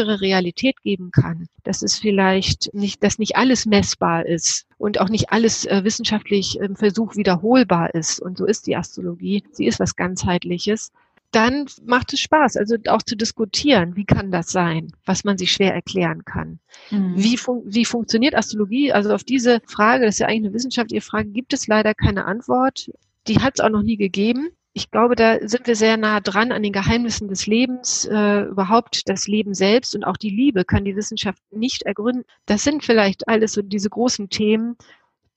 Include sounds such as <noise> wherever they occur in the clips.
andere Realität geben kann, dass es vielleicht nicht, dass nicht alles messbar ist und auch nicht alles äh, wissenschaftlich im Versuch wiederholbar ist. Und so ist die Astrologie. Sie ist was ganzheitliches dann macht es Spaß, also auch zu diskutieren, wie kann das sein, was man sich schwer erklären kann. Mhm. Wie, fun wie funktioniert Astrologie? Also auf diese Frage, das ist ja eigentlich eine wissenschaftliche Frage, gibt es leider keine Antwort. Die hat es auch noch nie gegeben. Ich glaube, da sind wir sehr nah dran an den Geheimnissen des Lebens, äh, überhaupt das Leben selbst und auch die Liebe kann die Wissenschaft nicht ergründen. Das sind vielleicht alles so diese großen Themen,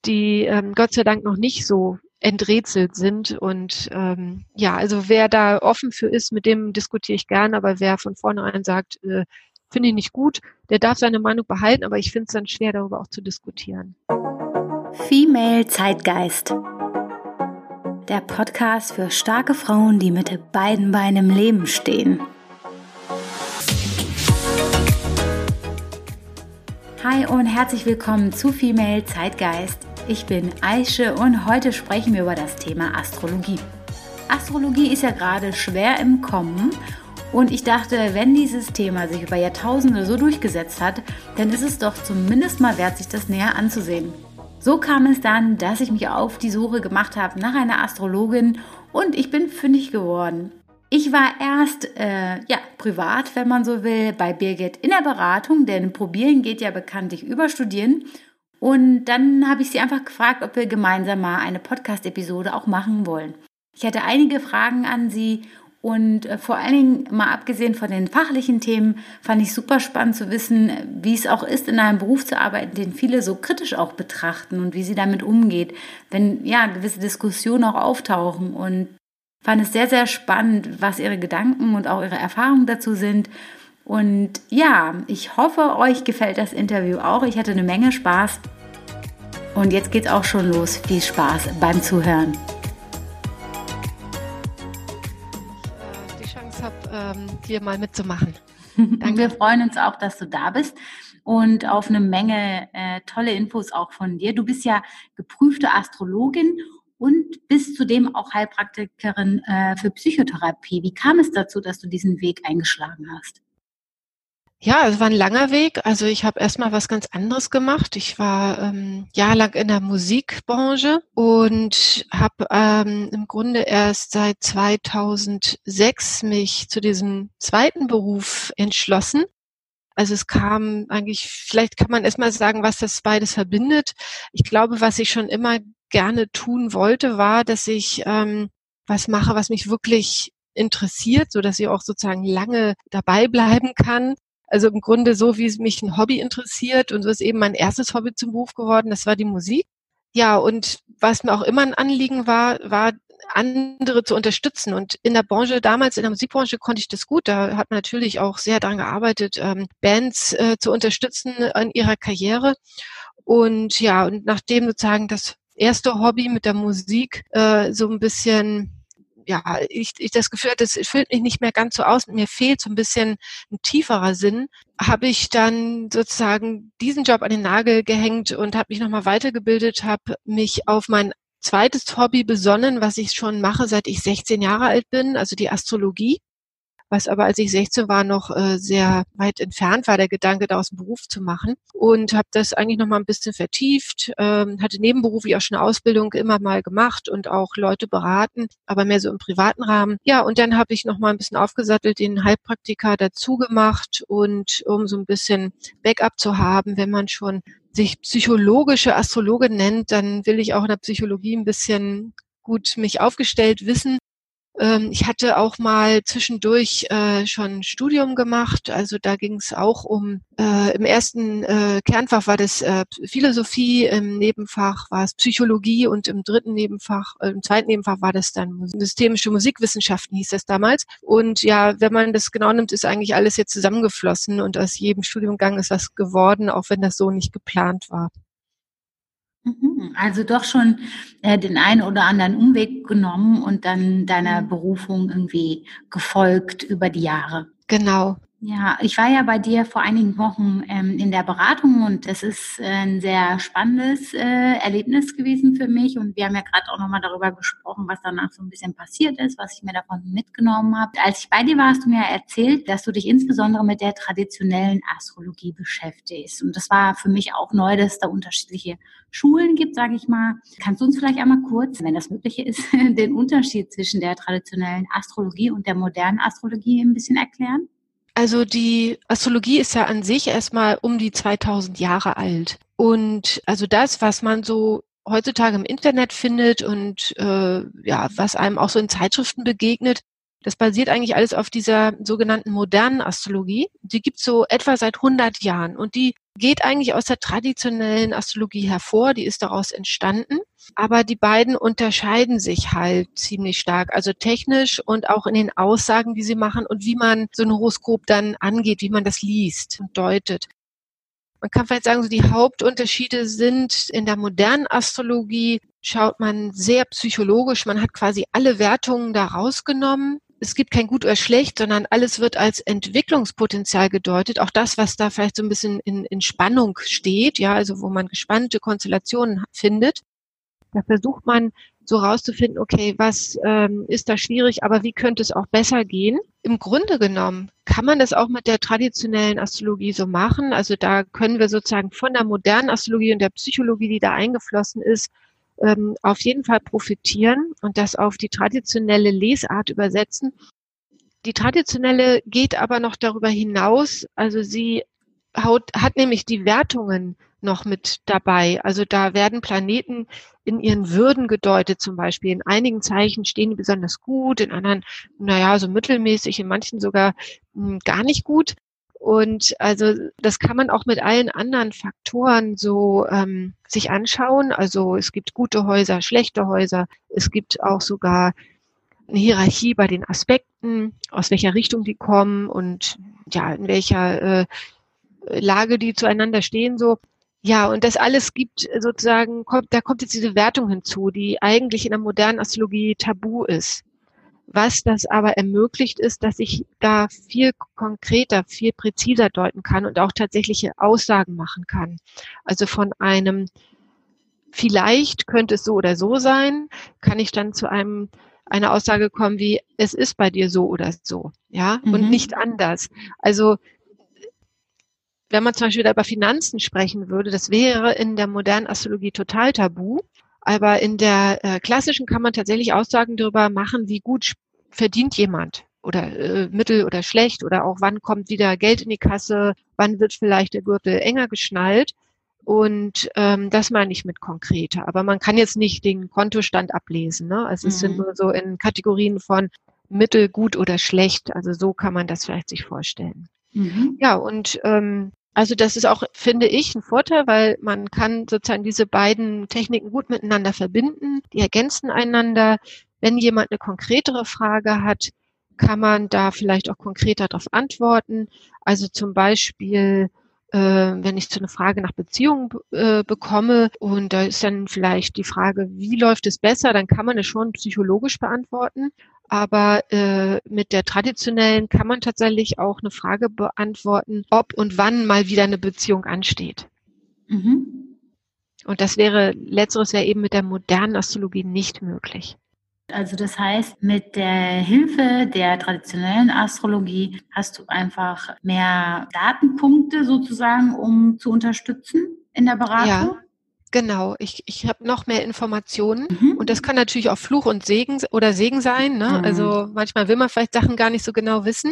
die ähm, Gott sei Dank noch nicht so enträtselt sind. Und ähm, ja, also wer da offen für ist, mit dem diskutiere ich gern, aber wer von vornherein sagt, äh, finde ich nicht gut, der darf seine Meinung behalten, aber ich finde es dann schwer, darüber auch zu diskutieren. Female Zeitgeist. Der Podcast für starke Frauen, die mit beiden Beinen im Leben stehen. Hi und herzlich willkommen zu Female Zeitgeist. Ich bin Aische und heute sprechen wir über das Thema Astrologie. Astrologie ist ja gerade schwer im Kommen und ich dachte, wenn dieses Thema sich über Jahrtausende so durchgesetzt hat, dann ist es doch zumindest mal wert, sich das näher anzusehen. So kam es dann, dass ich mich auf die Suche gemacht habe nach einer Astrologin und ich bin fündig geworden. Ich war erst, äh, ja, privat, wenn man so will, bei Birgit in der Beratung, denn probieren geht ja bekanntlich über Studieren. Und dann habe ich sie einfach gefragt, ob wir gemeinsam mal eine Podcast-Episode auch machen wollen. Ich hatte einige Fragen an sie und äh, vor allen Dingen mal abgesehen von den fachlichen Themen fand ich super spannend zu wissen, wie es auch ist, in einem Beruf zu arbeiten, den viele so kritisch auch betrachten und wie sie damit umgeht, wenn ja gewisse Diskussionen auch auftauchen und fand es sehr, sehr spannend, was ihre Gedanken und auch ihre Erfahrungen dazu sind. Und ja, ich hoffe, euch gefällt das Interview auch. Ich hatte eine Menge Spaß. Und jetzt geht's auch schon los. Viel Spaß beim Zuhören. Ähm, hier mal mitzumachen. <laughs> Danke. Wir freuen uns auch, dass du da bist und auf eine Menge äh, tolle Infos auch von dir. Du bist ja geprüfte Astrologin und bist zudem auch Heilpraktikerin äh, für Psychotherapie. Wie kam es dazu, dass du diesen Weg eingeschlagen hast? Ja, es war ein langer Weg. Also ich habe erstmal was ganz anderes gemacht. Ich war ähm, jahrelang in der Musikbranche und habe ähm, im Grunde erst seit 2006 mich zu diesem zweiten Beruf entschlossen. Also es kam eigentlich, vielleicht kann man erstmal sagen, was das beides verbindet. Ich glaube, was ich schon immer gerne tun wollte, war, dass ich ähm, was mache, was mich wirklich interessiert, so dass ich auch sozusagen lange dabei bleiben kann also im Grunde so, wie es mich ein Hobby interessiert und so ist eben mein erstes Hobby zum Beruf geworden, das war die Musik. Ja, und was mir auch immer ein Anliegen war, war andere zu unterstützen. Und in der Branche, damals in der Musikbranche konnte ich das gut. Da hat man natürlich auch sehr daran gearbeitet, ähm, Bands äh, zu unterstützen an ihrer Karriere. Und ja, und nachdem sozusagen das erste Hobby mit der Musik äh, so ein bisschen ja, ich, ich das Gefühl hatte, es füllt mich nicht mehr ganz so aus, mir fehlt so ein bisschen ein tieferer Sinn, habe ich dann sozusagen diesen Job an den Nagel gehängt und habe mich nochmal weitergebildet, habe mich auf mein zweites Hobby besonnen, was ich schon mache, seit ich 16 Jahre alt bin, also die Astrologie was aber als ich 16 war noch äh, sehr weit entfernt war, der Gedanke, daraus einen Beruf zu machen. Und habe das eigentlich noch mal ein bisschen vertieft, ähm, hatte nebenberuflich auch schon Ausbildung immer mal gemacht und auch Leute beraten, aber mehr so im privaten Rahmen. Ja, und dann habe ich noch mal ein bisschen aufgesattelt, den Heilpraktiker dazu gemacht und um so ein bisschen Backup zu haben, wenn man schon sich psychologische Astrologe nennt, dann will ich auch in der Psychologie ein bisschen gut mich aufgestellt wissen ich hatte auch mal zwischendurch äh, schon Studium gemacht. Also da ging es auch um, äh, im ersten äh, Kernfach war das äh, Philosophie, im Nebenfach war es Psychologie und im dritten Nebenfach, äh, im zweiten Nebenfach war das dann systemische Musikwissenschaften, hieß das damals. Und ja, wenn man das genau nimmt, ist eigentlich alles jetzt zusammengeflossen und aus jedem Studiumgang ist was geworden, auch wenn das so nicht geplant war. Mhm. Also doch schon äh, den einen oder anderen Umweg genommen und dann deiner mhm. Berufung irgendwie gefolgt über die Jahre. Genau. Ja, ich war ja bei dir vor einigen Wochen ähm, in der Beratung und das ist äh, ein sehr spannendes äh, Erlebnis gewesen für mich. Und wir haben ja gerade auch nochmal darüber gesprochen, was danach so ein bisschen passiert ist, was ich mir davon mitgenommen habe. Als ich bei dir war, hast du mir erzählt, dass du dich insbesondere mit der traditionellen Astrologie beschäftigst. Und das war für mich auch neu, dass es da unterschiedliche Schulen gibt, sage ich mal. Kannst du uns vielleicht einmal kurz, wenn das möglich ist, <laughs> den Unterschied zwischen der traditionellen Astrologie und der modernen Astrologie ein bisschen erklären? Also die Astrologie ist ja an sich erstmal um die 2000 Jahre alt. Und also das, was man so heutzutage im Internet findet und äh, ja, was einem auch so in Zeitschriften begegnet, das basiert eigentlich alles auf dieser sogenannten modernen Astrologie. Die gibt's so etwa seit 100 Jahren und die geht eigentlich aus der traditionellen Astrologie hervor, die ist daraus entstanden. Aber die beiden unterscheiden sich halt ziemlich stark, also technisch und auch in den Aussagen, die sie machen und wie man so ein Horoskop dann angeht, wie man das liest und deutet. Man kann vielleicht sagen, so die Hauptunterschiede sind in der modernen Astrologie schaut man sehr psychologisch. Man hat quasi alle Wertungen da rausgenommen es gibt kein Gut oder Schlecht, sondern alles wird als Entwicklungspotenzial gedeutet. Auch das, was da vielleicht so ein bisschen in, in Spannung steht, ja, also wo man gespannte Konstellationen findet. Da versucht man so rauszufinden, okay, was ähm, ist da schwierig, aber wie könnte es auch besser gehen? Im Grunde genommen kann man das auch mit der traditionellen Astrologie so machen. Also da können wir sozusagen von der modernen Astrologie und der Psychologie, die da eingeflossen ist, ähm, auf jeden Fall profitieren und das auf die traditionelle Lesart übersetzen. Die traditionelle geht aber noch darüber hinaus. Also sie haut, hat nämlich die Wertungen noch mit dabei. Also da werden Planeten in ihren Würden gedeutet zum Beispiel. In einigen Zeichen stehen die besonders gut, in anderen, naja, so mittelmäßig, in manchen sogar mh, hm, gar nicht gut. Und also das kann man auch mit allen anderen Faktoren so ähm, sich anschauen. Also es gibt gute Häuser, schlechte Häuser. Es gibt auch sogar eine Hierarchie bei den Aspekten, aus welcher Richtung die kommen und ja, in welcher äh, Lage die zueinander stehen so. Ja, und das alles gibt sozusagen, kommt, da kommt jetzt diese Wertung hinzu, die eigentlich in der modernen Astrologie tabu ist. Was das aber ermöglicht, ist, dass ich da viel konkreter, viel präziser deuten kann und auch tatsächliche Aussagen machen kann. Also von einem vielleicht könnte es so oder so sein, kann ich dann zu einem eine Aussage kommen wie es ist bei dir so oder so, ja, mhm. und nicht anders. Also wenn man zum Beispiel über Finanzen sprechen würde, das wäre in der modernen Astrologie total tabu. Aber in der äh, klassischen kann man tatsächlich Aussagen darüber machen, wie gut verdient jemand oder äh, mittel oder schlecht oder auch wann kommt wieder Geld in die Kasse, wann wird vielleicht der Gürtel enger geschnallt. Und ähm, das meine ich mit konkreter. Aber man kann jetzt nicht den Kontostand ablesen. Ne? Also es mhm. sind nur so in Kategorien von mittel, gut oder schlecht. Also so kann man das vielleicht sich vorstellen. Mhm. Ja, und ähm, also das ist auch, finde ich, ein Vorteil, weil man kann sozusagen diese beiden Techniken gut miteinander verbinden. Die ergänzen einander. Wenn jemand eine konkretere Frage hat, kann man da vielleicht auch konkreter darauf antworten. Also zum Beispiel, äh, wenn ich zu einer Frage nach Beziehungen äh, bekomme und da ist dann vielleicht die Frage, wie läuft es besser, dann kann man es schon psychologisch beantworten. Aber äh, mit der traditionellen kann man tatsächlich auch eine Frage beantworten, ob und wann mal wieder eine Beziehung ansteht. Mhm. Und das wäre, letzteres wäre eben mit der modernen Astrologie nicht möglich. Also das heißt, mit der Hilfe der traditionellen Astrologie hast du einfach mehr Datenpunkte sozusagen, um zu unterstützen in der Beratung? Ja. Genau, ich, ich habe noch mehr Informationen mhm. und das kann natürlich auch Fluch und Segen oder Segen sein. Ne? Mhm. Also manchmal will man vielleicht Sachen gar nicht so genau wissen.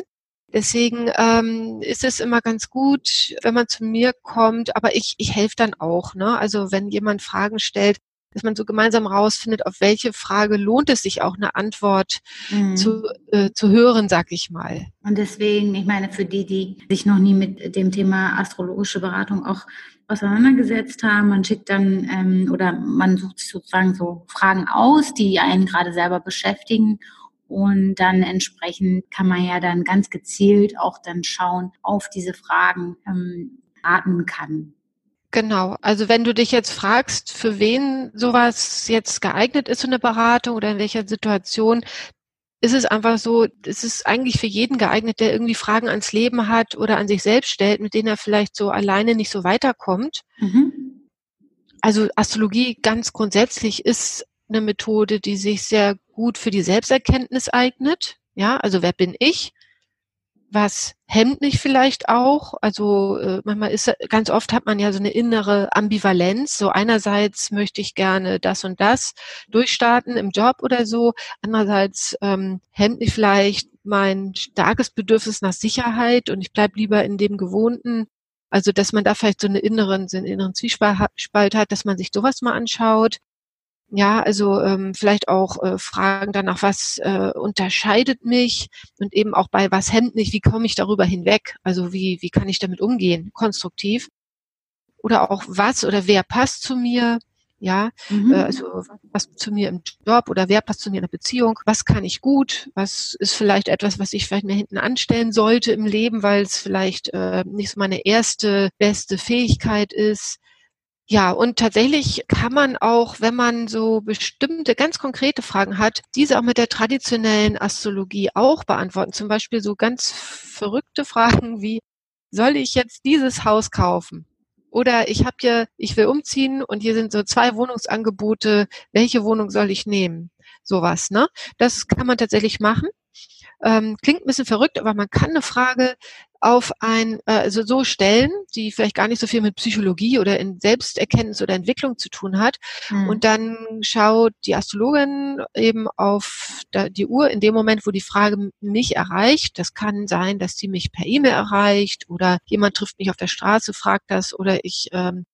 Deswegen ähm, ist es immer ganz gut, wenn man zu mir kommt, aber ich, ich helfe dann auch. Ne? Also wenn jemand Fragen stellt, dass man so gemeinsam rausfindet, auf welche Frage lohnt es sich auch eine Antwort mhm. zu, äh, zu hören, sag ich mal. Und deswegen, ich meine, für die, die sich noch nie mit dem Thema astrologische Beratung auch auseinandergesetzt haben. Man schickt dann ähm, oder man sucht sich sozusagen so Fragen aus, die einen gerade selber beschäftigen. Und dann entsprechend kann man ja dann ganz gezielt auch dann schauen, auf diese Fragen ähm, raten kann. Genau. Also wenn du dich jetzt fragst, für wen sowas jetzt geeignet ist, so eine Beratung oder in welcher Situation, ist es einfach so, es ist eigentlich für jeden geeignet, der irgendwie Fragen ans Leben hat oder an sich selbst stellt, mit denen er vielleicht so alleine nicht so weiterkommt. Mhm. Also Astrologie ganz grundsätzlich ist eine Methode, die sich sehr gut für die Selbsterkenntnis eignet. Ja, also wer bin ich? Was hemmt mich vielleicht auch. Also äh, manchmal ist ganz oft hat man ja so eine innere Ambivalenz. So einerseits möchte ich gerne das und das durchstarten im Job oder so. Andererseits ähm, hemmt mich vielleicht mein starkes Bedürfnis nach Sicherheit und ich bleib lieber in dem Gewohnten. Also dass man da vielleicht so eine inneren, so einen inneren Zwiespalt hat, dass man sich sowas mal anschaut. Ja, also ähm, vielleicht auch äh, Fragen danach, was äh, unterscheidet mich und eben auch bei was hemmt mich, wie komme ich darüber hinweg? Also wie, wie kann ich damit umgehen, konstruktiv? Oder auch was oder wer passt zu mir? Ja, mhm. äh, also was zu mir im Job oder wer passt zu mir in der Beziehung? Was kann ich gut? Was ist vielleicht etwas, was ich vielleicht mir hinten anstellen sollte im Leben, weil es vielleicht äh, nicht so meine erste beste Fähigkeit ist? Ja, und tatsächlich kann man auch, wenn man so bestimmte ganz konkrete Fragen hat, diese auch mit der traditionellen Astrologie auch beantworten. Zum Beispiel so ganz verrückte Fragen <laughs> wie, soll ich jetzt dieses Haus kaufen? Oder ich habe hier, ich will umziehen und hier sind so zwei Wohnungsangebote. Welche Wohnung soll ich nehmen? Sowas, ne? Das kann man tatsächlich machen. Ähm, klingt ein bisschen verrückt, aber man kann eine Frage auf ein, also so stellen, die vielleicht gar nicht so viel mit Psychologie oder in Selbsterkenntnis oder Entwicklung zu tun hat. Mhm. Und dann schaut die Astrologin eben auf die Uhr in dem Moment, wo die Frage mich erreicht. Das kann sein, dass sie mich per E-Mail erreicht oder jemand trifft mich auf der Straße, fragt das oder ich ähm,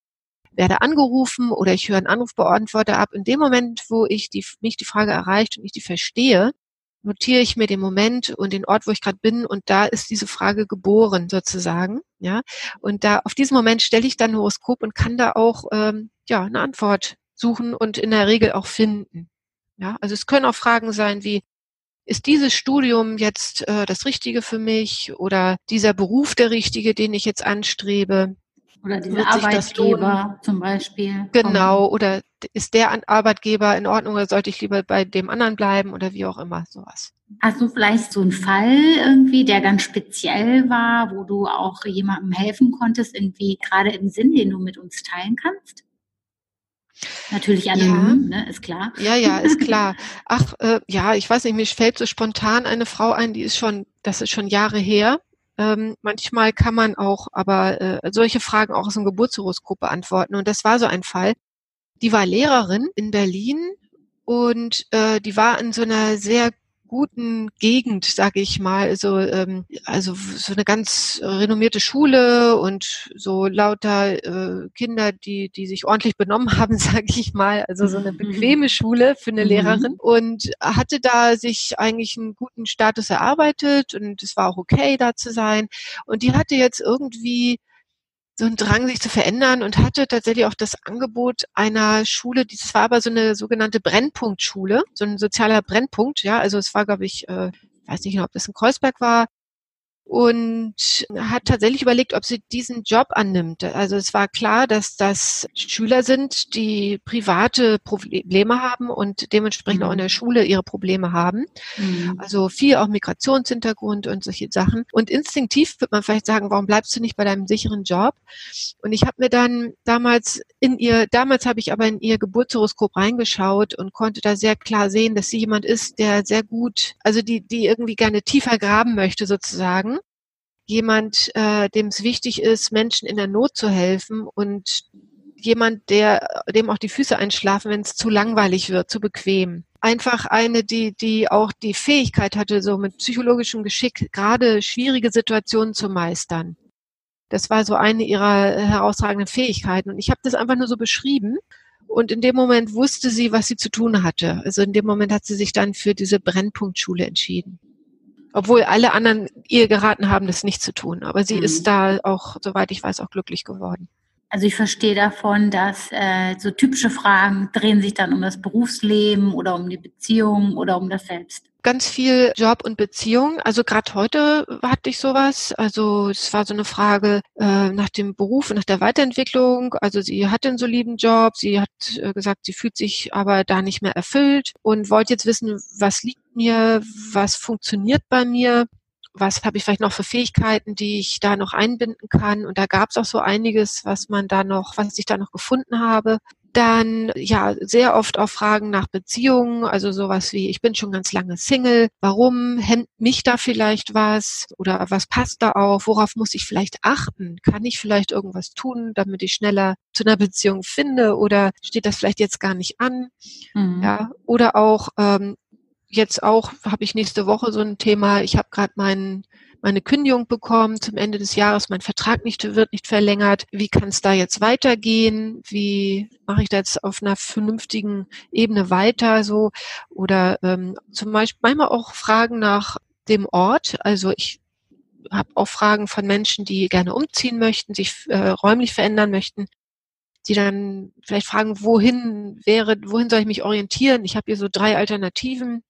werde angerufen oder ich höre einen Anrufbeantworter ab. In dem Moment, wo ich die, mich die Frage erreicht und ich die verstehe, notiere ich mir den Moment und den Ort, wo ich gerade bin und da ist diese Frage geboren sozusagen, ja. Und da auf diesen Moment stelle ich dann ein Horoskop und kann da auch ähm, ja eine Antwort suchen und in der Regel auch finden. Ja, also es können auch Fragen sein wie ist dieses Studium jetzt äh, das Richtige für mich oder dieser Beruf der richtige, den ich jetzt anstrebe? Oder dieser Arbeitgeber zum Beispiel. Genau, oder ist der Arbeitgeber in Ordnung oder sollte ich lieber bei dem anderen bleiben oder wie auch immer, sowas. Hast du vielleicht so einen Fall irgendwie, der ganz speziell war, wo du auch jemandem helfen konntest, irgendwie gerade im Sinn, den du mit uns teilen kannst? Natürlich anonym, ja. ne, ist klar. Ja, ja, ist <laughs> klar. Ach, äh, ja, ich weiß nicht, mir fällt so spontan eine Frau ein, die ist schon, das ist schon Jahre her. Ähm, manchmal kann man auch aber äh, solche Fragen auch aus dem Geburtshoroskop beantworten. Und das war so ein Fall. Die war Lehrerin in Berlin und äh, die war in so einer sehr guten Gegend, sage ich mal, also ähm, also so eine ganz renommierte Schule und so lauter äh, Kinder, die die sich ordentlich benommen <laughs> haben, sage ich mal, also so eine mhm. bequeme Schule für eine mhm. Lehrerin und hatte da sich eigentlich einen guten Status erarbeitet und es war auch okay da zu sein und die hatte jetzt irgendwie so einen Drang, sich zu verändern und hatte tatsächlich auch das Angebot einer Schule, das war aber so eine sogenannte Brennpunktschule, so ein sozialer Brennpunkt, ja, also es war, glaube ich, äh, weiß nicht, ob das in Kreuzberg war, und hat tatsächlich überlegt, ob sie diesen Job annimmt. Also es war klar, dass das Schüler sind, die private Probleme haben und dementsprechend mhm. auch in der Schule ihre Probleme haben. Mhm. Also viel auch Migrationshintergrund und solche Sachen. Und instinktiv wird man vielleicht sagen, warum bleibst du nicht bei deinem sicheren Job? Und ich habe mir dann damals in ihr, damals habe ich aber in ihr Geburtshoroskop reingeschaut und konnte da sehr klar sehen, dass sie jemand ist, der sehr gut, also die, die irgendwie gerne tiefer graben möchte sozusagen jemand, äh, dem es wichtig ist, Menschen in der Not zu helfen und jemand, der dem auch die Füße einschlafen, wenn es zu langweilig wird, zu bequem. Einfach eine, die, die auch die Fähigkeit hatte, so mit psychologischem Geschick gerade schwierige Situationen zu meistern. Das war so eine ihrer herausragenden Fähigkeiten. Und ich habe das einfach nur so beschrieben. Und in dem Moment wusste sie, was sie zu tun hatte. Also in dem Moment hat sie sich dann für diese Brennpunktschule entschieden. Obwohl alle anderen ihr geraten haben, das nicht zu tun. Aber sie mhm. ist da auch, soweit ich weiß, auch glücklich geworden. Also ich verstehe davon, dass äh, so typische Fragen drehen sich dann um das Berufsleben oder um die Beziehung oder um das Selbst. Ganz viel Job und Beziehung. Also gerade heute hatte ich sowas. Also es war so eine Frage äh, nach dem Beruf und nach der Weiterentwicklung. Also sie hatte einen soliden Job. Sie hat äh, gesagt, sie fühlt sich aber da nicht mehr erfüllt und wollte jetzt wissen, was liegt mir, was funktioniert bei mir, was habe ich vielleicht noch für Fähigkeiten, die ich da noch einbinden kann. Und da gab es auch so einiges, was man da noch, was ich da noch gefunden habe. Dann ja sehr oft auch Fragen nach Beziehungen, also sowas wie, ich bin schon ganz lange Single, warum hemmt mich da vielleicht was oder was passt da auf, worauf muss ich vielleicht achten? Kann ich vielleicht irgendwas tun, damit ich schneller zu einer Beziehung finde oder steht das vielleicht jetzt gar nicht an? Mhm. Ja, oder auch ähm, jetzt auch habe ich nächste Woche so ein Thema, ich habe gerade meinen meine Kündigung bekommen zum Ende des Jahres, mein Vertrag nicht, wird nicht verlängert. Wie kann es da jetzt weitergehen? Wie mache ich da jetzt auf einer vernünftigen Ebene weiter so? Oder ähm, zum Beispiel manchmal auch Fragen nach dem Ort. Also ich habe auch Fragen von Menschen, die gerne umziehen möchten, sich äh, räumlich verändern möchten die dann vielleicht fragen, wohin wäre, wohin soll ich mich orientieren? Ich habe hier so drei Alternativen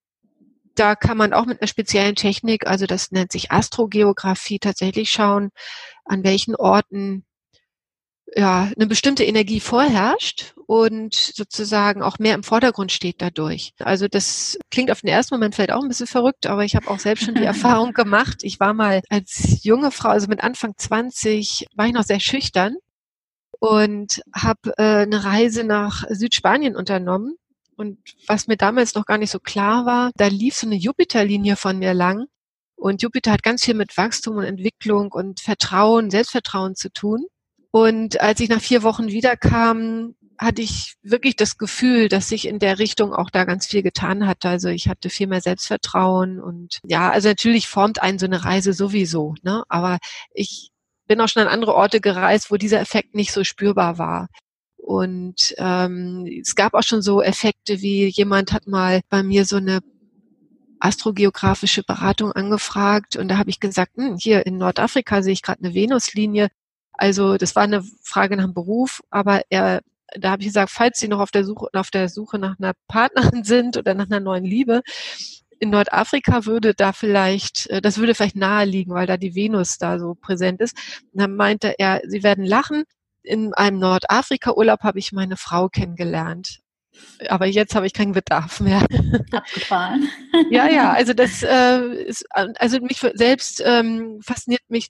da kann man auch mit einer speziellen Technik, also das nennt sich Astrogeografie, tatsächlich schauen, an welchen Orten ja, eine bestimmte Energie vorherrscht und sozusagen auch mehr im Vordergrund steht dadurch. Also das klingt auf den ersten Moment vielleicht auch ein bisschen verrückt, aber ich habe auch selbst schon die <laughs> Erfahrung gemacht. Ich war mal als junge Frau, also mit Anfang 20, war ich noch sehr schüchtern und habe äh, eine Reise nach Südspanien unternommen und was mir damals noch gar nicht so klar war, da lief so eine Jupiterlinie von mir lang. Und Jupiter hat ganz viel mit Wachstum und Entwicklung und Vertrauen, Selbstvertrauen zu tun. Und als ich nach vier Wochen wiederkam, hatte ich wirklich das Gefühl, dass sich in der Richtung auch da ganz viel getan hat. Also ich hatte viel mehr Selbstvertrauen und ja, also natürlich formt einen so eine Reise sowieso, ne? Aber ich bin auch schon an andere Orte gereist, wo dieser Effekt nicht so spürbar war. Und ähm, es gab auch schon so Effekte wie jemand hat mal bei mir so eine astrogeografische Beratung angefragt und da habe ich gesagt, hm, hier in Nordafrika sehe ich gerade eine Venuslinie. Also das war eine Frage nach dem Beruf, aber er, da habe ich gesagt, falls Sie noch auf der Suche auf der Suche nach einer <laughs> Partnerin sind oder nach einer neuen Liebe, in Nordafrika würde da vielleicht, äh, das würde vielleicht nahe liegen, weil da die Venus da so präsent ist. Und dann meinte er, Sie werden lachen, in einem Nordafrika-Urlaub habe ich meine Frau kennengelernt. Aber jetzt habe ich keinen Bedarf mehr. <laughs> Abgefahren. ja, ja, <laughs> also das äh, ist, also mich selbst ähm, fasziniert mich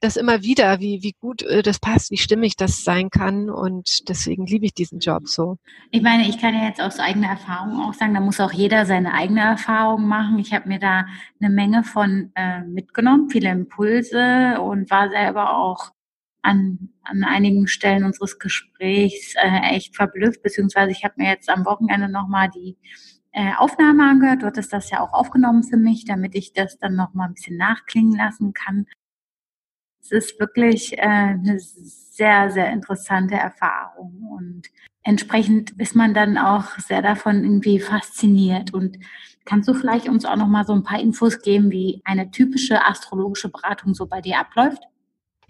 das immer wieder, wie, wie gut äh, das passt, wie stimmig das sein kann und deswegen liebe ich diesen Job so. Ich meine, ich kann ja jetzt aus eigener Erfahrung auch sagen, da muss auch jeder seine eigene Erfahrung machen. Ich habe mir da eine Menge von äh, mitgenommen, viele Impulse und war selber auch an, an einigen Stellen unseres Gesprächs äh, echt verblüfft, beziehungsweise ich habe mir jetzt am Wochenende nochmal die äh, Aufnahme angehört. Du hattest das ja auch aufgenommen für mich, damit ich das dann nochmal ein bisschen nachklingen lassen kann. Es ist wirklich äh, eine sehr, sehr interessante Erfahrung und entsprechend ist man dann auch sehr davon irgendwie fasziniert. Und kannst du vielleicht uns auch nochmal so ein paar Infos geben, wie eine typische astrologische Beratung so bei dir abläuft?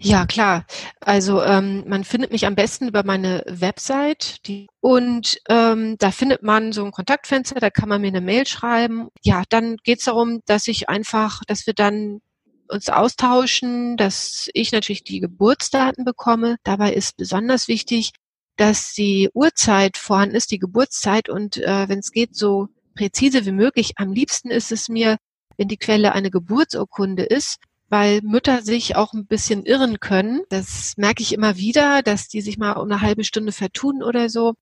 Ja, klar. Also ähm, man findet mich am besten über meine Website die, und ähm, da findet man so ein Kontaktfenster, da kann man mir eine Mail schreiben. Ja, dann geht's darum, dass ich einfach, dass wir dann uns austauschen, dass ich natürlich die Geburtsdaten bekomme. Dabei ist besonders wichtig, dass die Uhrzeit vorhanden ist, die Geburtszeit und äh, wenn es geht, so präzise wie möglich. Am liebsten ist es mir, wenn die Quelle eine Geburtsurkunde ist, weil Mütter sich auch ein bisschen irren können. Das merke ich immer wieder, dass die sich mal um eine halbe Stunde vertun oder so.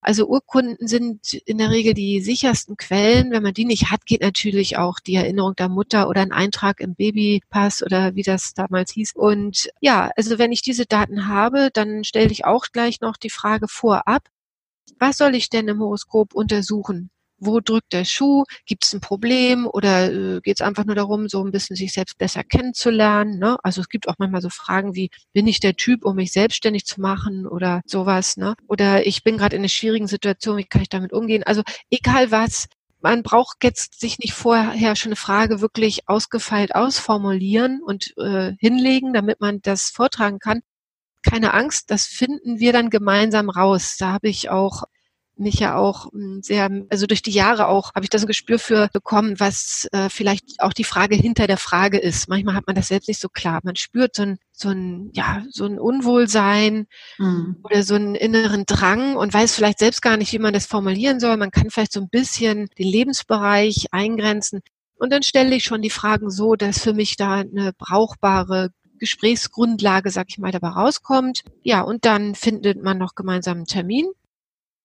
Also Urkunden sind in der Regel die sichersten Quellen. Wenn man die nicht hat, geht natürlich auch die Erinnerung der Mutter oder ein Eintrag im Babypass oder wie das damals hieß. Und ja, also wenn ich diese Daten habe, dann stelle ich auch gleich noch die Frage vorab, was soll ich denn im Horoskop untersuchen? Wo drückt der Schuh, gibt es ein Problem oder äh, geht es einfach nur darum, so ein bisschen sich selbst besser kennenzulernen. Ne? Also es gibt auch manchmal so Fragen wie, bin ich der Typ, um mich selbstständig zu machen oder sowas. Ne? Oder ich bin gerade in einer schwierigen Situation, wie kann ich damit umgehen? Also egal was, man braucht jetzt sich nicht vorher schon eine Frage wirklich ausgefeilt ausformulieren und äh, hinlegen, damit man das vortragen kann. Keine Angst, das finden wir dann gemeinsam raus. Da habe ich auch mich ja auch hm, sehr, also durch die Jahre auch, habe ich da so ein Gespür für bekommen, was äh, vielleicht auch die Frage hinter der Frage ist. Manchmal hat man das selbst nicht so klar. Man spürt so ein, so ein, ja, so ein Unwohlsein mhm. oder so einen inneren Drang und weiß vielleicht selbst gar nicht, wie man das formulieren soll. Man kann vielleicht so ein bisschen den Lebensbereich eingrenzen. Und dann stelle ich schon die Fragen so, dass für mich da eine brauchbare Gesprächsgrundlage, sag ich mal, dabei rauskommt. Ja, und dann findet man noch gemeinsam einen Termin.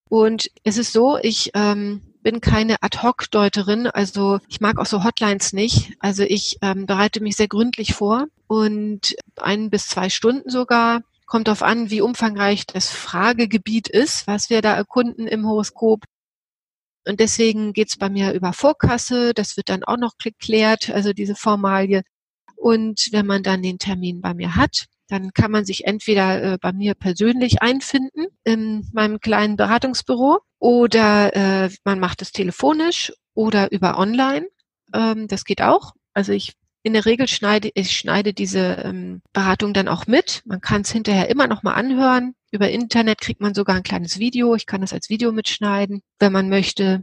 Und es ist so, ich ähm, bin keine Ad-Hoc-Deuterin, also ich mag auch so Hotlines nicht. Also ich ähm, bereite mich sehr gründlich vor und ein bis zwei Stunden sogar. Kommt darauf an, wie umfangreich das Fragegebiet ist, was wir da erkunden im Horoskop. Und deswegen geht's bei mir über Vorkasse, das wird dann auch noch geklärt, also diese Formalie. Und wenn man dann den Termin bei mir hat, dann kann man sich entweder äh, bei mir persönlich einfinden in meinem kleinen Beratungsbüro oder äh, man macht es telefonisch oder über online. Ähm, das geht auch. Also ich in der Regel schneide ich schneide diese ähm, Beratung dann auch mit. Man kann es hinterher immer noch mal anhören. Über Internet kriegt man sogar ein kleines Video. Ich kann das als Video mitschneiden, wenn man möchte.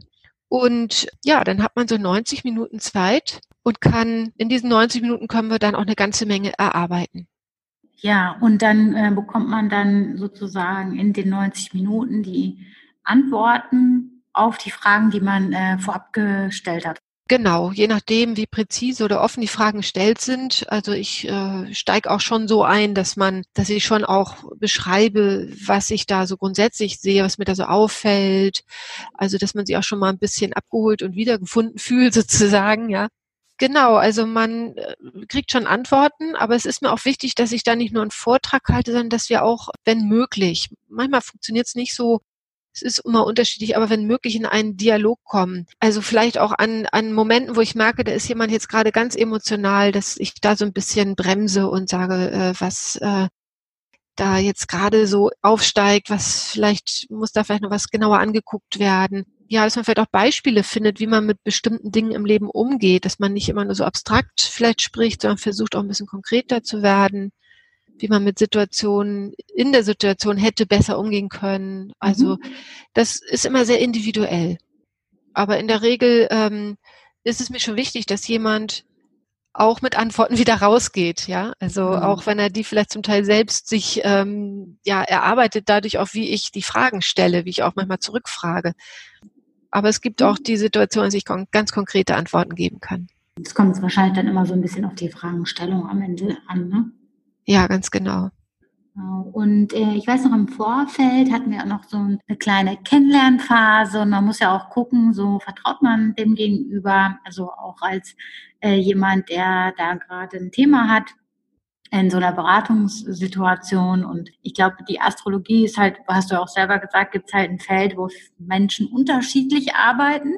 Und ja, dann hat man so 90 Minuten Zeit und kann in diesen 90 Minuten können wir dann auch eine ganze Menge erarbeiten. Ja, und dann äh, bekommt man dann sozusagen in den 90 Minuten die Antworten auf die Fragen, die man äh, vorab gestellt hat. Genau, je nachdem, wie präzise oder offen die Fragen gestellt sind. Also ich äh, steige auch schon so ein, dass man, dass ich schon auch beschreibe, was ich da so grundsätzlich sehe, was mir da so auffällt. Also dass man sich auch schon mal ein bisschen abgeholt und wiedergefunden <laughs> fühlt, sozusagen, ja. Genau, also man äh, kriegt schon Antworten, aber es ist mir auch wichtig, dass ich da nicht nur einen Vortrag halte, sondern dass wir auch, wenn möglich, manchmal funktioniert es nicht so, es ist immer unterschiedlich, aber wenn möglich in einen Dialog kommen. Also vielleicht auch an, an Momenten, wo ich merke, da ist jemand jetzt gerade ganz emotional, dass ich da so ein bisschen bremse und sage, äh, was äh, da jetzt gerade so aufsteigt, was vielleicht muss da vielleicht noch was genauer angeguckt werden ja, dass man vielleicht auch Beispiele findet, wie man mit bestimmten Dingen im Leben umgeht, dass man nicht immer nur so abstrakt vielleicht spricht, sondern versucht auch ein bisschen konkreter zu werden, wie man mit Situationen in der Situation hätte besser umgehen können. Also mhm. das ist immer sehr individuell. Aber in der Regel ähm, ist es mir schon wichtig, dass jemand auch mit Antworten <laughs> wieder rausgeht, ja. Also mhm. auch wenn er die vielleicht zum Teil selbst sich ähm, ja erarbeitet, dadurch auch, wie ich die Fragen stelle, wie ich auch manchmal zurückfrage. Aber es gibt auch die Situation, dass ich ganz konkrete Antworten geben kann. Es kommt wahrscheinlich dann immer so ein bisschen auf die Fragestellung am Ende an, ne? Ja, ganz genau. genau. Und äh, ich weiß noch, im Vorfeld hatten wir auch noch so eine kleine Kennenlernphase und man muss ja auch gucken, so vertraut man dem Gegenüber, also auch als äh, jemand, der da gerade ein Thema hat, in so einer Beratungssituation. Und ich glaube, die Astrologie ist halt, hast du auch selber gesagt, gibt es halt ein Feld, wo Menschen unterschiedlich arbeiten.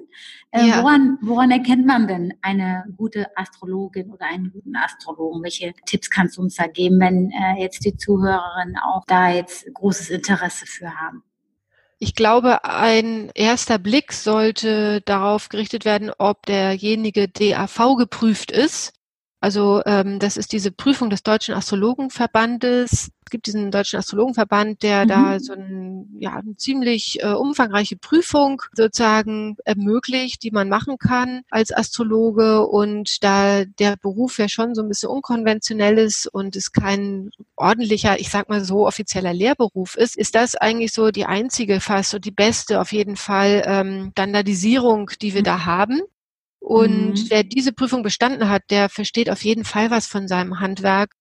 Äh, ja. woran, woran erkennt man denn eine gute Astrologin oder einen guten Astrologen? Welche Tipps kannst du uns da geben, wenn äh, jetzt die Zuhörerinnen auch da jetzt großes Interesse für haben? Ich glaube, ein erster Blick sollte darauf gerichtet werden, ob derjenige DAV geprüft ist. Also ähm, das ist diese Prüfung des Deutschen Astrologenverbandes. Es gibt diesen Deutschen Astrologenverband, der mhm. da so ein, ja, eine ziemlich äh, umfangreiche Prüfung sozusagen ermöglicht, die man machen kann als Astrologe. Und da der Beruf ja schon so ein bisschen unkonventionell ist und es kein ordentlicher, ich sag mal so, offizieller Lehrberuf ist, ist das eigentlich so die einzige fast und die beste auf jeden Fall ähm, Standardisierung, die wir mhm. da haben. Und mhm. wer diese Prüfung bestanden hat, der versteht auf jeden Fall was von seinem Handwerk.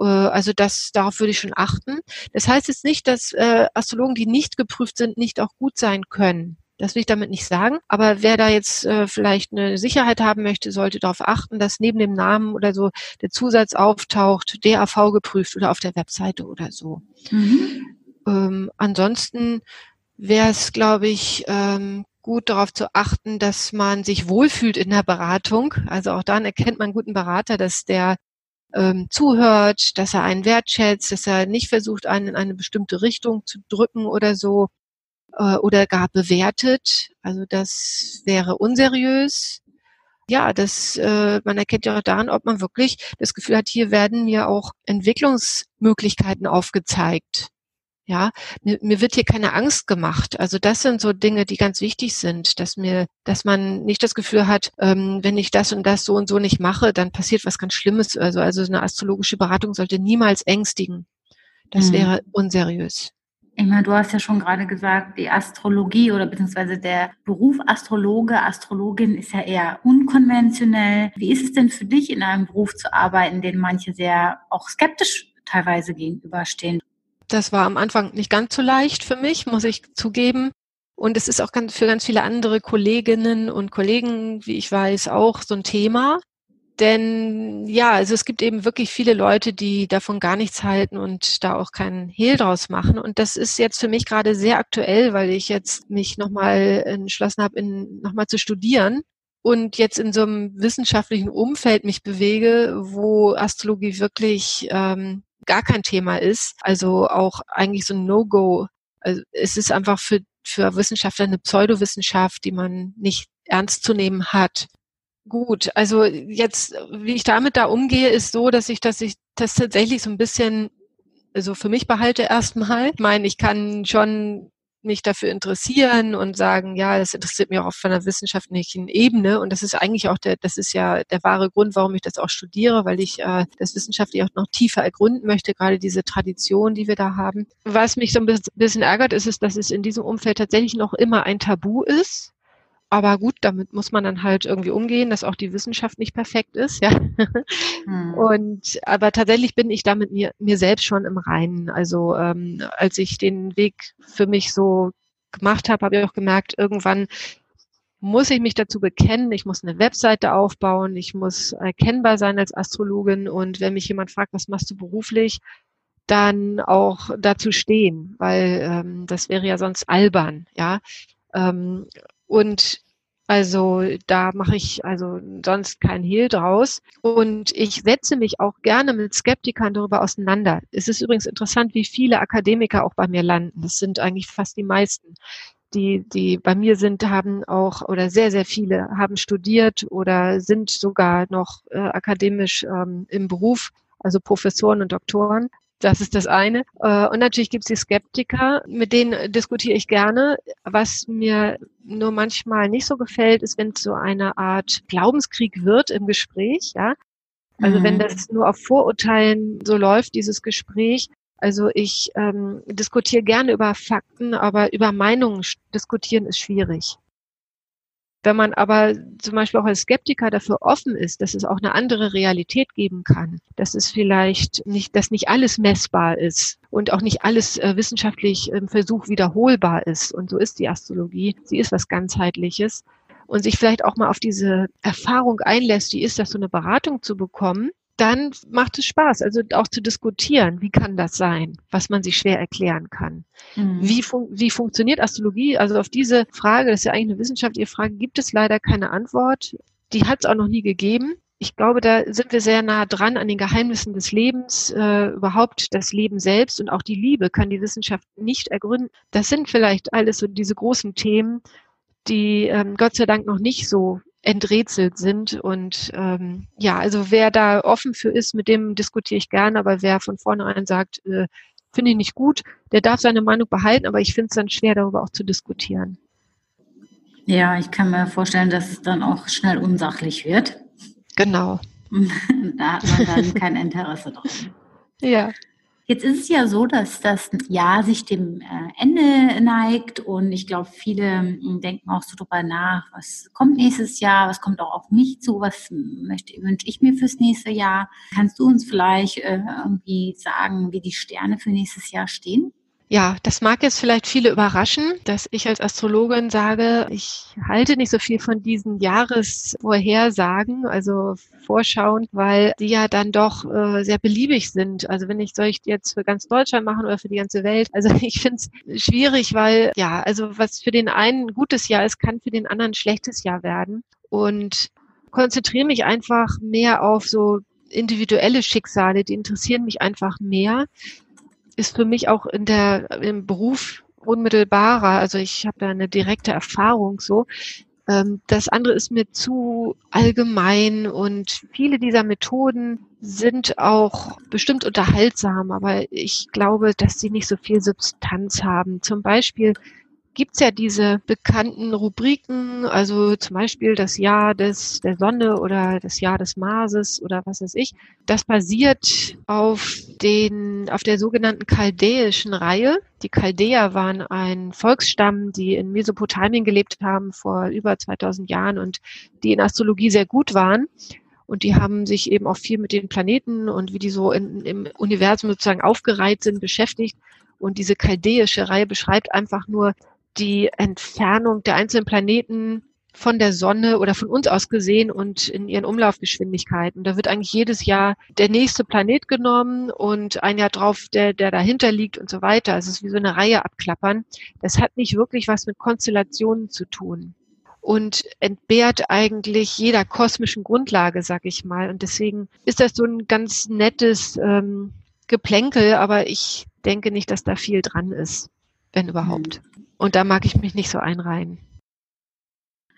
Äh, also das, darauf würde ich schon achten. Das heißt jetzt nicht, dass äh, Astrologen, die nicht geprüft sind, nicht auch gut sein können. Das will ich damit nicht sagen. Aber wer da jetzt äh, vielleicht eine Sicherheit haben möchte, sollte darauf achten, dass neben dem Namen oder so der Zusatz auftaucht, DAV geprüft oder auf der Webseite oder so. Mhm. Ähm, ansonsten wäre es, glaube ich, ähm, gut darauf zu achten, dass man sich wohlfühlt in der Beratung. Also auch dann erkennt man einen guten Berater, dass der ähm, zuhört, dass er einen wertschätzt, dass er nicht versucht, einen in eine bestimmte Richtung zu drücken oder so äh, oder gar bewertet. Also das wäre unseriös. Ja, das äh, man erkennt ja auch daran, ob man wirklich das Gefühl hat, hier werden mir auch Entwicklungsmöglichkeiten aufgezeigt. Ja, mir, mir wird hier keine Angst gemacht. Also das sind so Dinge, die ganz wichtig sind, dass mir, dass man nicht das Gefühl hat, ähm, wenn ich das und das so und so nicht mache, dann passiert was ganz Schlimmes. Also, also eine astrologische Beratung sollte niemals ängstigen. Das mhm. wäre unseriös. Meine, du hast ja schon gerade gesagt, die Astrologie oder beziehungsweise der Beruf Astrologe, Astrologin ist ja eher unkonventionell. Wie ist es denn für dich, in einem Beruf zu arbeiten, den manche sehr auch skeptisch teilweise gegenüberstehen? Das war am Anfang nicht ganz so leicht für mich, muss ich zugeben. Und es ist auch ganz, für ganz viele andere Kolleginnen und Kollegen, wie ich weiß, auch so ein Thema. Denn ja, also es gibt eben wirklich viele Leute, die davon gar nichts halten und da auch keinen Hehl draus machen. Und das ist jetzt für mich gerade sehr aktuell, weil ich jetzt mich nochmal entschlossen habe, nochmal zu studieren und jetzt in so einem wissenschaftlichen Umfeld mich bewege, wo Astrologie wirklich ähm, gar kein Thema ist. Also auch eigentlich so ein No-Go. Also es ist einfach für, für Wissenschaftler eine Pseudowissenschaft, die man nicht ernst zu nehmen hat. Gut, also jetzt, wie ich damit da umgehe, ist so, dass ich, dass ich das tatsächlich so ein bisschen, also für mich behalte erstmal. Ich meine, ich kann schon mich dafür interessieren und sagen, ja, das interessiert mich auch auf einer wissenschaftlichen Ebene. Und das ist eigentlich auch der, das ist ja der wahre Grund, warum ich das auch studiere, weil ich äh, das wissenschaftlich auch noch tiefer ergründen möchte, gerade diese Tradition, die wir da haben. Was mich so ein bisschen ärgert, ist, ist, dass es in diesem Umfeld tatsächlich noch immer ein Tabu ist. Aber gut, damit muss man dann halt irgendwie umgehen, dass auch die Wissenschaft nicht perfekt ist, ja. Hm. Und aber tatsächlich bin ich damit mir, mir selbst schon im Reinen. Also ähm, als ich den Weg für mich so gemacht habe, habe ich auch gemerkt, irgendwann muss ich mich dazu bekennen, ich muss eine Webseite aufbauen, ich muss erkennbar sein als Astrologin und wenn mich jemand fragt, was machst du beruflich, dann auch dazu stehen, weil ähm, das wäre ja sonst albern, ja. Ähm, und also da mache ich also sonst kein Hehl draus. Und ich setze mich auch gerne mit Skeptikern darüber auseinander. Es ist übrigens interessant, wie viele Akademiker auch bei mir landen. Das sind eigentlich fast die meisten. Die, die bei mir sind, haben auch oder sehr, sehr viele haben studiert oder sind sogar noch äh, akademisch ähm, im Beruf, also Professoren und Doktoren. Das ist das eine. Äh, und natürlich gibt es die Skeptiker, mit denen diskutiere ich gerne. Was mir nur manchmal nicht so gefällt, ist, wenn es so eine Art Glaubenskrieg wird im Gespräch. Ja? Also mhm. wenn das nur auf Vorurteilen so läuft, dieses Gespräch. Also ich ähm, diskutiere gerne über Fakten, aber über Meinungen diskutieren ist schwierig. Wenn man aber zum Beispiel auch als Skeptiker dafür offen ist, dass es auch eine andere Realität geben kann, dass es vielleicht nicht, dass nicht alles messbar ist und auch nicht alles äh, wissenschaftlich im Versuch wiederholbar ist. Und so ist die Astrologie. Sie ist was ganzheitliches und sich vielleicht auch mal auf diese Erfahrung einlässt, wie ist das, so eine Beratung zu bekommen, dann macht es Spaß, also auch zu diskutieren, wie kann das sein, was man sich schwer erklären kann. Mhm. Wie, fun wie funktioniert Astrologie? Also auf diese Frage, das ist ja eigentlich eine wissenschaftliche Frage, gibt es leider keine Antwort. Die hat es auch noch nie gegeben. Ich glaube, da sind wir sehr nah dran an den Geheimnissen des Lebens, äh, überhaupt das Leben selbst und auch die Liebe kann die Wissenschaft nicht ergründen. Das sind vielleicht alles so diese großen Themen, die ähm, Gott sei Dank noch nicht so enträtselt sind. Und ähm, ja, also wer da offen für ist, mit dem diskutiere ich gerne, aber wer von vornherein sagt, äh, finde ich nicht gut, der darf seine Meinung behalten, aber ich finde es dann schwer, darüber auch zu diskutieren. Ja, ich kann mir vorstellen, dass es dann auch schnell unsachlich wird. Genau. <laughs> da hat man dann kein Interesse dran. <laughs> Ja. Jetzt ist es ja so, dass das Jahr sich dem äh, Ende neigt und ich glaube, viele hm, denken auch so drüber nach, was kommt nächstes Jahr, was kommt auch auf mich zu, was möchte, wünsche ich mir fürs nächste Jahr. Kannst du uns vielleicht äh, irgendwie sagen, wie die Sterne für nächstes Jahr stehen? Ja, das mag jetzt vielleicht viele überraschen, dass ich als Astrologin sage, ich halte nicht so viel von diesen Jahresvorhersagen, also Vorschauen, weil die ja dann doch äh, sehr beliebig sind. Also wenn ich soll ich jetzt für ganz Deutschland machen oder für die ganze Welt. Also <laughs> ich finde es schwierig, weil ja, also was für den einen ein gutes Jahr ist, kann für den anderen ein schlechtes Jahr werden. Und konzentriere mich einfach mehr auf so individuelle Schicksale, die interessieren mich einfach mehr ist für mich auch in der, im Beruf unmittelbarer. Also ich habe da eine direkte Erfahrung so. Ähm, das andere ist mir zu allgemein und viele dieser Methoden sind auch bestimmt unterhaltsam, aber ich glaube, dass sie nicht so viel Substanz haben. Zum Beispiel gibt's ja diese bekannten Rubriken, also zum Beispiel das Jahr des, der Sonne oder das Jahr des Marses oder was weiß ich. Das basiert auf den, auf der sogenannten chaldäischen Reihe. Die Chaldäer waren ein Volksstamm, die in Mesopotamien gelebt haben vor über 2000 Jahren und die in Astrologie sehr gut waren. Und die haben sich eben auch viel mit den Planeten und wie die so in, im Universum sozusagen aufgereiht sind, beschäftigt. Und diese chaldäische Reihe beschreibt einfach nur die Entfernung der einzelnen Planeten von der Sonne oder von uns aus gesehen und in ihren Umlaufgeschwindigkeiten. Da wird eigentlich jedes Jahr der nächste Planet genommen und ein Jahr drauf der, der dahinter liegt und so weiter. Also es ist wie so eine Reihe abklappern. Das hat nicht wirklich was mit Konstellationen zu tun und entbehrt eigentlich jeder kosmischen Grundlage, sag ich mal. Und deswegen ist das so ein ganz nettes ähm, Geplänkel, aber ich denke nicht, dass da viel dran ist, wenn überhaupt. Mhm. Und da mag ich mich nicht so einreihen.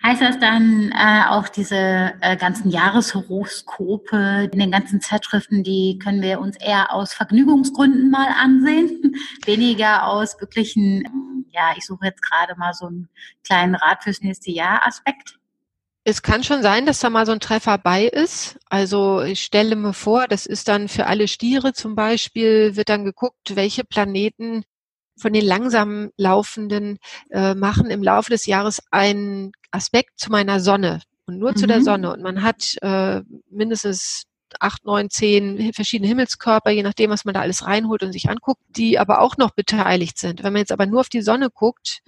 Heißt das dann äh, auch diese äh, ganzen Jahreshoroskope in den ganzen Zeitschriften, die können wir uns eher aus Vergnügungsgründen mal ansehen, <laughs> weniger aus wirklichen, ja, ich suche jetzt gerade mal so einen kleinen Rat fürs nächste Jahr Aspekt? Es kann schon sein, dass da mal so ein Treffer bei ist. Also ich stelle mir vor, das ist dann für alle Stiere zum Beispiel, wird dann geguckt, welche Planeten von den langsam laufenden äh, machen im Laufe des Jahres einen Aspekt zu meiner Sonne und nur mhm. zu der mhm. Sonne. Und man hat äh, mindestens acht, neun, zehn verschiedene Himmelskörper, je nachdem, was man da alles reinholt und sich anguckt, die aber auch noch beteiligt sind. Wenn man jetzt aber nur auf die Sonne guckt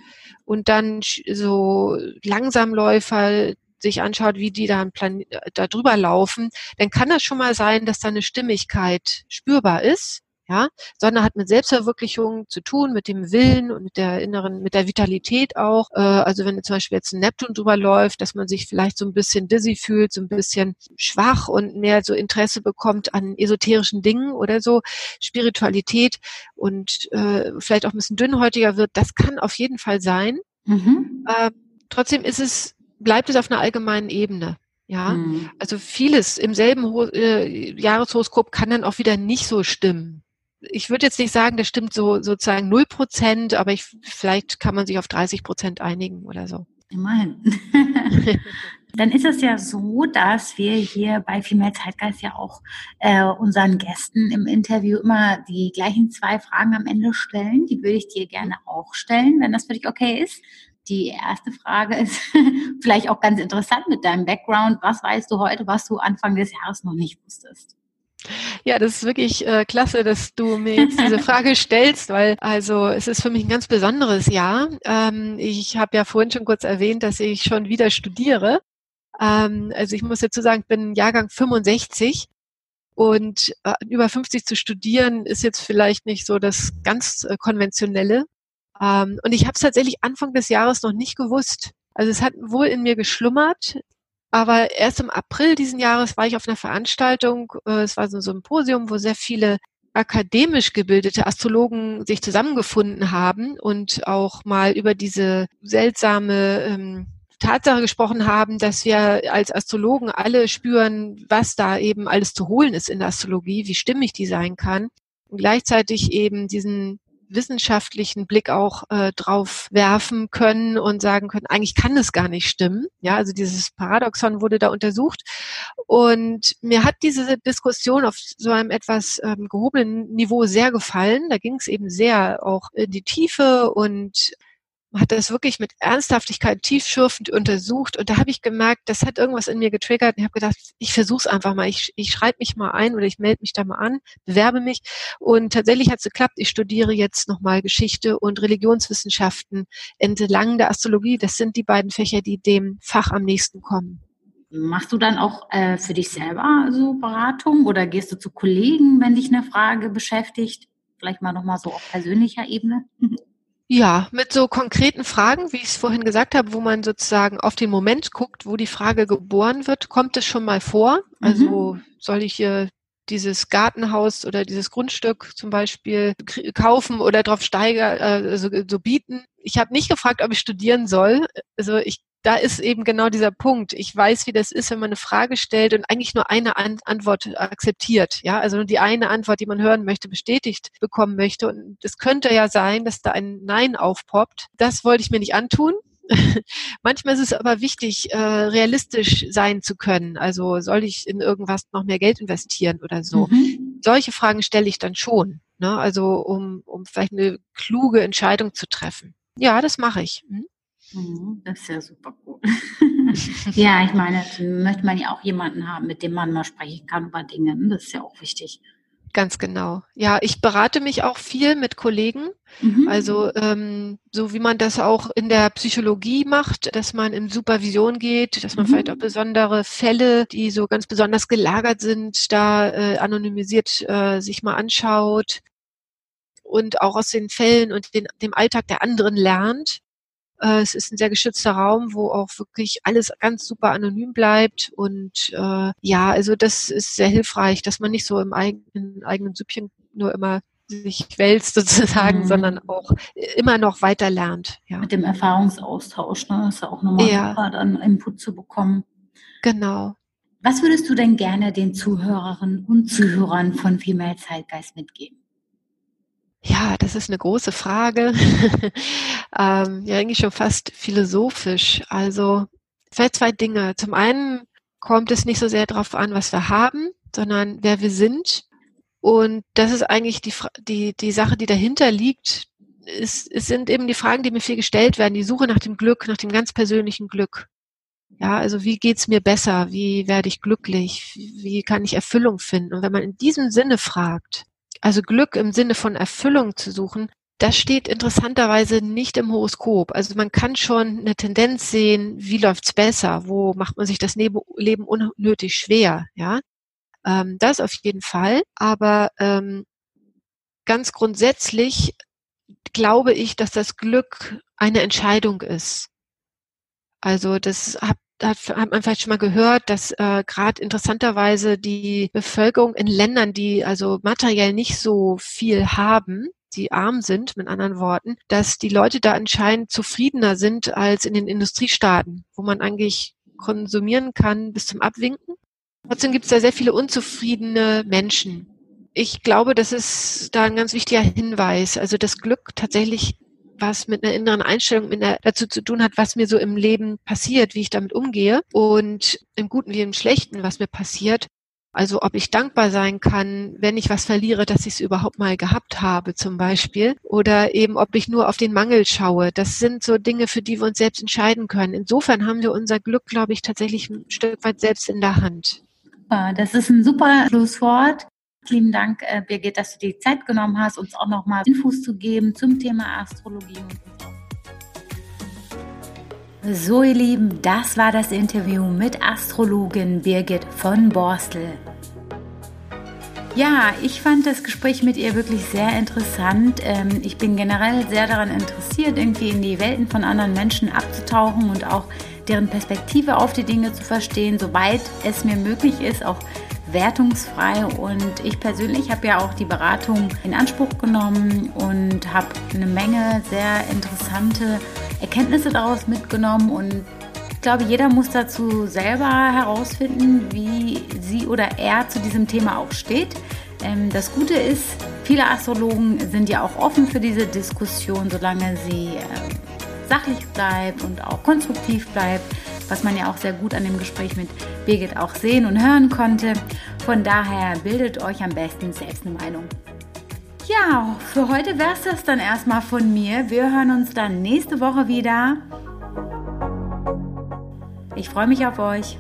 und dann so Langsamläufer sich anschaut, wie die da, Plan da drüber laufen, dann kann das schon mal sein, dass da eine Stimmigkeit spürbar ist ja, sondern hat mit Selbstverwirklichung zu tun, mit dem Willen und mit der inneren, mit der Vitalität auch. Äh, also wenn zum Beispiel jetzt ein Neptun drüber läuft, dass man sich vielleicht so ein bisschen dizzy fühlt, so ein bisschen schwach und mehr so Interesse bekommt an esoterischen Dingen oder so, Spiritualität und äh, vielleicht auch ein bisschen dünnhäutiger wird, das kann auf jeden Fall sein. Mhm. Äh, trotzdem ist es, bleibt es auf einer allgemeinen Ebene. Ja, mhm. also vieles im selben äh, Jahreshoroskop kann dann auch wieder nicht so stimmen ich würde jetzt nicht sagen, das stimmt so sozusagen null Prozent, aber ich, vielleicht kann man sich auf 30 Prozent einigen oder so. Immerhin. <laughs> Dann ist es ja so, dass wir hier bei Female Zeitgeist ja auch äh, unseren Gästen im Interview immer die gleichen zwei Fragen am Ende stellen. Die würde ich dir gerne auch stellen, wenn das für dich okay ist. Die erste Frage ist <laughs> vielleicht auch ganz interessant mit deinem Background. Was weißt du heute, was du Anfang des Jahres noch nicht wusstest? Ja, das ist wirklich äh, klasse, dass du mir jetzt diese <laughs> Frage stellst, weil also es ist für mich ein ganz besonderes Jahr. Ähm, ich habe ja vorhin schon kurz erwähnt, dass ich schon wieder studiere. Ähm, also ich muss dazu sagen, ich bin Jahrgang 65 und äh, über 50 zu studieren ist jetzt vielleicht nicht so das ganz äh, konventionelle. Ähm, und ich habe es tatsächlich Anfang des Jahres noch nicht gewusst. Also es hat wohl in mir geschlummert. Aber erst im April diesen Jahres war ich auf einer Veranstaltung, äh, es war so ein Symposium, wo sehr viele akademisch gebildete Astrologen sich zusammengefunden haben und auch mal über diese seltsame ähm, Tatsache gesprochen haben, dass wir als Astrologen alle spüren, was da eben alles zu holen ist in der Astrologie, wie stimmig die sein kann. Und gleichzeitig eben diesen wissenschaftlichen Blick auch äh, drauf werfen können und sagen können, eigentlich kann es gar nicht stimmen. Ja, also dieses Paradoxon wurde da untersucht. Und mir hat diese Diskussion auf so einem etwas ähm, gehobenen Niveau sehr gefallen. Da ging es eben sehr auch in die Tiefe und hat das wirklich mit Ernsthaftigkeit tiefschürfend untersucht und da habe ich gemerkt, das hat irgendwas in mir getriggert und ich habe gedacht, ich versuche es einfach mal, ich, ich schreibe mich mal ein oder ich melde mich da mal an, bewerbe mich und tatsächlich hat es geklappt. Ich studiere jetzt nochmal Geschichte und Religionswissenschaften entlang der Astrologie. Das sind die beiden Fächer, die dem Fach am nächsten kommen. Machst du dann auch äh, für dich selber so Beratung oder gehst du zu Kollegen, wenn dich eine Frage beschäftigt? Vielleicht mal nochmal so auf persönlicher Ebene? <laughs> Ja, mit so konkreten Fragen, wie ich es vorhin gesagt habe, wo man sozusagen auf den Moment guckt, wo die Frage geboren wird, kommt es schon mal vor. Also mhm. soll ich hier dieses Gartenhaus oder dieses Grundstück zum Beispiel kaufen oder drauf steiger, äh, so, so bieten. Ich habe nicht gefragt, ob ich studieren soll. Also ich da ist eben genau dieser Punkt. Ich weiß, wie das ist, wenn man eine Frage stellt und eigentlich nur eine An Antwort akzeptiert. Ja, also nur die eine Antwort, die man hören möchte, bestätigt bekommen möchte. Und es könnte ja sein, dass da ein Nein aufpoppt. Das wollte ich mir nicht antun. <laughs> Manchmal ist es aber wichtig, äh, realistisch sein zu können. Also soll ich in irgendwas noch mehr Geld investieren oder so? Mhm. Solche Fragen stelle ich dann schon. Ne? Also um, um vielleicht eine kluge Entscheidung zu treffen. Ja, das mache ich. Hm? Mhm, das ist ja super cool. <laughs> ja, ich meine, möchte man ja auch jemanden haben, mit dem man mal sprechen kann über Dinge. Ne? Das ist ja auch wichtig. Ganz genau. Ja, ich berate mich auch viel mit Kollegen. Mhm. Also ähm, so wie man das auch in der Psychologie macht, dass man in Supervision geht, dass man mhm. vielleicht auch besondere Fälle, die so ganz besonders gelagert sind, da äh, anonymisiert äh, sich mal anschaut und auch aus den Fällen und den, dem Alltag der anderen lernt. Äh, es ist ein sehr geschützter Raum, wo auch wirklich alles ganz super anonym bleibt. Und äh, ja, also das ist sehr hilfreich, dass man nicht so im eigenen, eigenen Süppchen nur immer sich wälzt <laughs> sozusagen, mhm. sondern auch immer noch weiter lernt. Ja. Mit dem Erfahrungsaustausch, ne? Das ist ja auch nochmal ja. super, dann Input zu bekommen. Genau. Was würdest du denn gerne den Zuhörerinnen und Zuhörern von Female Zeitgeist mitgeben? Ja, das ist eine große Frage. <laughs> ähm, ja, eigentlich schon fast philosophisch. Also vielleicht zwei Dinge. Zum einen kommt es nicht so sehr darauf an, was wir haben, sondern wer wir sind. Und das ist eigentlich die, die, die Sache, die dahinter liegt. Es, es sind eben die Fragen, die mir viel gestellt werden. Die Suche nach dem Glück, nach dem ganz persönlichen Glück. Ja, also wie geht's mir besser? Wie werde ich glücklich? Wie kann ich Erfüllung finden? Und wenn man in diesem Sinne fragt, also Glück im Sinne von Erfüllung zu suchen, das steht interessanterweise nicht im Horoskop. Also man kann schon eine Tendenz sehen, wie läuft's besser, wo macht man sich das Leben unnötig schwer, ja. Ähm, das auf jeden Fall. Aber ähm, ganz grundsätzlich glaube ich, dass das Glück eine Entscheidung ist. Also das hat da hat man vielleicht schon mal gehört, dass äh, gerade interessanterweise die Bevölkerung in Ländern, die also materiell nicht so viel haben, die arm sind, mit anderen Worten, dass die Leute da anscheinend zufriedener sind als in den Industriestaaten, wo man eigentlich konsumieren kann bis zum Abwinken. Trotzdem gibt es da sehr viele unzufriedene Menschen. Ich glaube, das ist da ein ganz wichtiger Hinweis. Also das Glück tatsächlich was mit einer inneren Einstellung mit einer, dazu zu tun hat, was mir so im Leben passiert, wie ich damit umgehe und im Guten wie im Schlechten, was mir passiert. Also ob ich dankbar sein kann, wenn ich was verliere, dass ich es überhaupt mal gehabt habe zum Beispiel. Oder eben ob ich nur auf den Mangel schaue. Das sind so Dinge, für die wir uns selbst entscheiden können. Insofern haben wir unser Glück, glaube ich, tatsächlich ein Stück weit selbst in der Hand. Das ist ein super Schlusswort. Vielen Dank, äh, Birgit, dass du dir die Zeit genommen hast, uns auch nochmal Infos zu geben zum Thema Astrologie. So, ihr Lieben, das war das Interview mit Astrologin Birgit von Borstel. Ja, ich fand das Gespräch mit ihr wirklich sehr interessant. Ähm, ich bin generell sehr daran interessiert, irgendwie in die Welten von anderen Menschen abzutauchen und auch deren Perspektive auf die Dinge zu verstehen, soweit es mir möglich ist, auch wertungsfrei. Und ich persönlich habe ja auch die Beratung in Anspruch genommen und habe eine Menge sehr interessante Erkenntnisse daraus mitgenommen. Und ich glaube, jeder muss dazu selber herausfinden, wie sie oder er zu diesem Thema auch steht. Ähm, das Gute ist, viele Astrologen sind ja auch offen für diese Diskussion, solange sie ähm, sachlich bleibt und auch konstruktiv bleibt was man ja auch sehr gut an dem Gespräch mit Birgit auch sehen und hören konnte. Von daher bildet euch am besten selbst eine Meinung. Ja, für heute wäre es das dann erstmal von mir. Wir hören uns dann nächste Woche wieder. Ich freue mich auf euch.